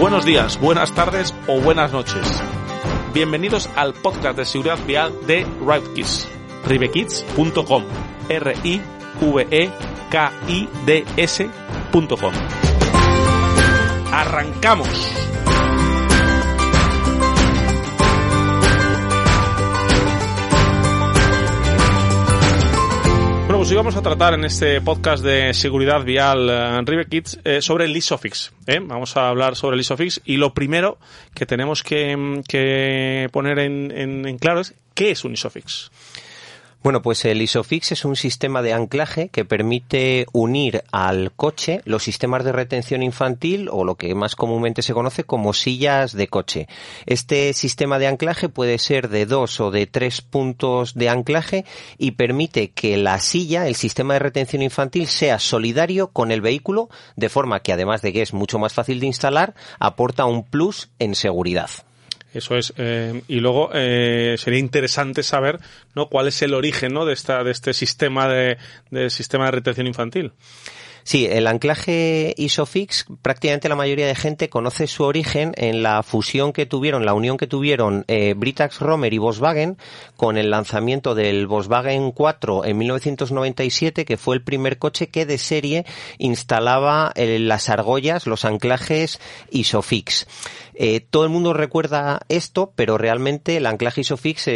Buenos días, buenas tardes o buenas noches. Bienvenidos al podcast de seguridad vial de RiveKids, rivekids.com, r i v e k i d s.com. Arrancamos. Pues hoy vamos a tratar en este podcast de seguridad vial eh, en Rive Kids eh, sobre el ISOFIX. ¿eh? Vamos a hablar sobre el ISOFIX y lo primero que tenemos que, mm, poner en- en claro es qué es un ISOFIX. Bueno, pues el ISOFIX es un sistema de anclaje que permite unir al coche los sistemas de retención infantil o lo que más comúnmente se conoce como sillas de coche. Este sistema de anclaje puede ser de dos o de tres puntos de anclaje y permite que la silla, el sistema de retención infantil, sea solidario con el vehículo, de forma que además de que es mucho más fácil de instalar, aporta un plus en seguridad. Eso es. eh, y luego eh, sería interesante saber ¿no? cuál es el origen ¿no? de, esta, de este sistema de, de sistema de retención infantil. Sí, el anclaje ISOFIX, prácticamente la mayoría de gente conoce su origen en la fusión que tuvieron, la unión que tuvieron eh, Britax Romer y Volkswagen con el lanzamiento del Volkswagen 4 en 1997, que fue el primer coche que de serie instalaba eh, las argollas, los anclajes ISOFIX. Eh, todo el mundo recuerda esto, pero realmente el anclaje ISOFIX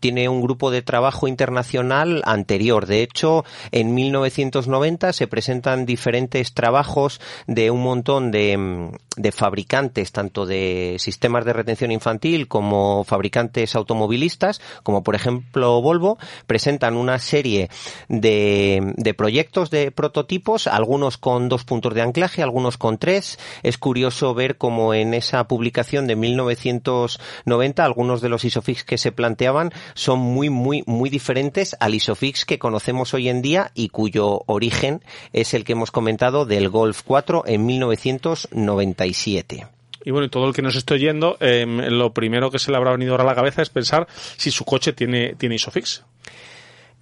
tiene un grupo de trabajo internacional anterior. De hecho, en 1990 se presentan diferentes trabajos de un montón de, mm, de fabricantes, tanto de sistemas de retención infantil como fabricantes automovilistas, como por ejemplo Volvo, presentan una serie de, de proyectos de prototipos, algunos con dos puntos de anclaje, algunos con tres. Es curioso ver cómo en esa publicación de 1990 algunos de los ISOFIX que se planteaban son muy, muy, muy diferentes al ISOFIX que conocemos hoy en día y cuyo origen es el que hemos comentado del Golf 4 en 1997. Y bueno, todo el que nos esté oyendo, eh, lo primero que se le habrá venido ahora a la cabeza es pensar si su coche tiene, tiene ISOFIX.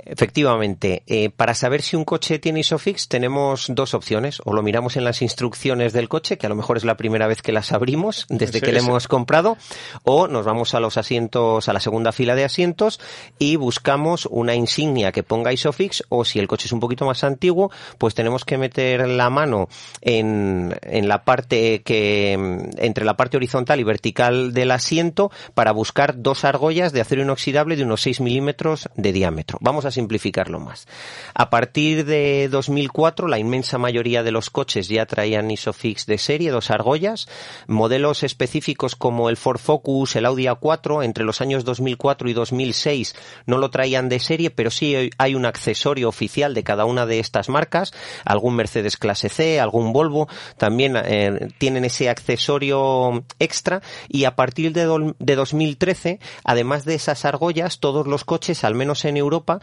Efectivamente, eh, para saber si un coche tiene ISOFIX tenemos dos opciones. O lo miramos en las instrucciones del coche, que a lo mejor es la primera vez que las abrimos desde que le hemos comprado, o nos vamos a los asientos, a la segunda fila de asientos y buscamos una insignia que ponga ISOFIX, o si el coche es un poquito más antiguo, pues tenemos que meter la mano en, en la parte que, entre la parte horizontal y vertical del asiento para buscar dos argollas de acero inoxidable de unos 6 milímetros de diámetro. Vamos a simplificarlo más. A partir de 2004, la inmensa mayoría de los coches ya traían ISOFIX de serie, dos argollas. Modelos específicos como el Ford Focus, el Audi A4, entre los años 2004 y 2006 no lo traían de serie, pero sí hay un accesorio oficial de cada una de estas marcas. Algún Mercedes clase C, algún Volvo, también eh, tienen ese accesorio extra. Y a partir de, dol- de 2013, además de esas argollas, todos los coches, al menos en Europa,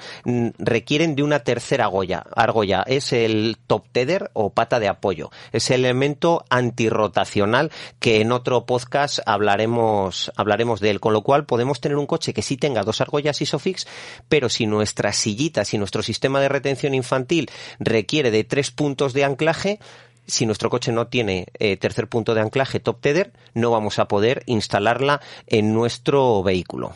requieren de una tercera argolla. Argolla es el top tether o pata de apoyo. Es el elemento antirrotacional que en otro podcast hablaremos, hablaremos de él. Con lo cual podemos tener un coche que sí tenga dos argollas ISOFIX, pero si nuestras sillitas, si nuestro sistema de retención infantil requiere de tres puntos de anclaje, si nuestro coche no tiene eh, tercer punto de anclaje top tether, no vamos a poder instalarla en nuestro vehículo.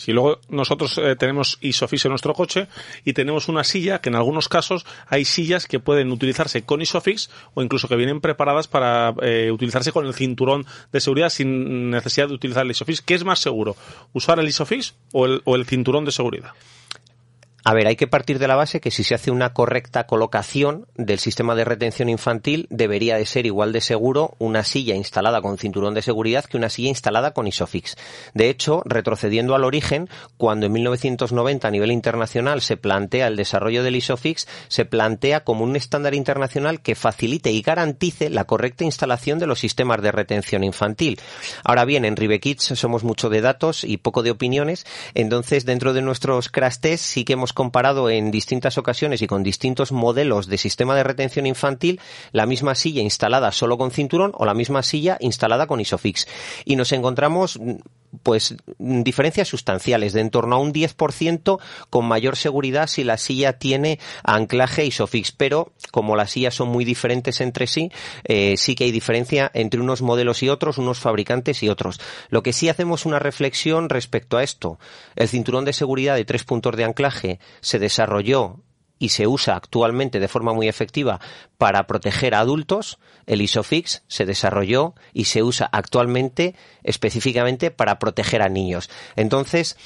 Si luego nosotros eh, tenemos ISOFIX en nuestro coche y tenemos una silla, que en algunos casos hay sillas que pueden utilizarse con ISOFIX o incluso que vienen preparadas para eh, utilizarse con el cinturón de seguridad sin necesidad de utilizar el ISOFIX. ¿Qué es más seguro? ¿Usar el ISOFIX o el, o el cinturón de seguridad? A ver, hay que partir de la base que si se hace una correcta colocación del sistema de retención infantil, debería de ser igual de seguro una silla instalada con cinturón de seguridad que una silla instalada con ISOFIX. De hecho, retrocediendo al origen, cuando en 1990 a nivel internacional se plantea el desarrollo del ISOFIX, se plantea como un estándar internacional que facilite y garantice la correcta instalación de los sistemas de retención infantil. Ahora bien, en Rivekids somos mucho de datos y poco de opiniones, entonces dentro de nuestros crash tests sí que hemos comparado en distintas ocasiones y con distintos modelos de sistema de retención infantil la misma silla instalada solo con cinturón o la misma silla instalada con ISOFIX. Y nos encontramos pues diferencias sustanciales de en torno a un 10% con mayor seguridad si la silla tiene anclaje ISOFIX, pero como las sillas son muy diferentes entre sí, eh, sí que hay diferencia entre unos modelos y otros, unos fabricantes y otros. Lo que sí hacemos una reflexión respecto a esto. El cinturón de seguridad de tres puntos de anclaje se desarrolló y se usa actualmente de forma muy efectiva para proteger a adultos, el ISOFIX se desarrolló y se usa actualmente específicamente para proteger a niños. Entonces,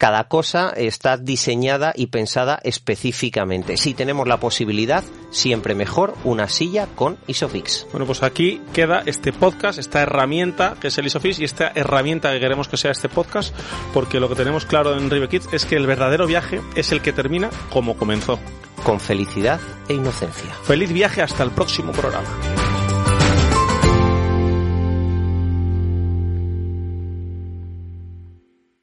cada cosa está diseñada y pensada específicamente. Si tenemos la posibilidad, siempre mejor una silla con Isofix. Bueno, pues aquí queda este podcast, esta herramienta que es el Isofix y esta herramienta que queremos que sea este podcast, porque lo que tenemos claro en River Kids es que el verdadero viaje es el que termina como comenzó. Con felicidad e inocencia. Feliz viaje hasta el próximo programa.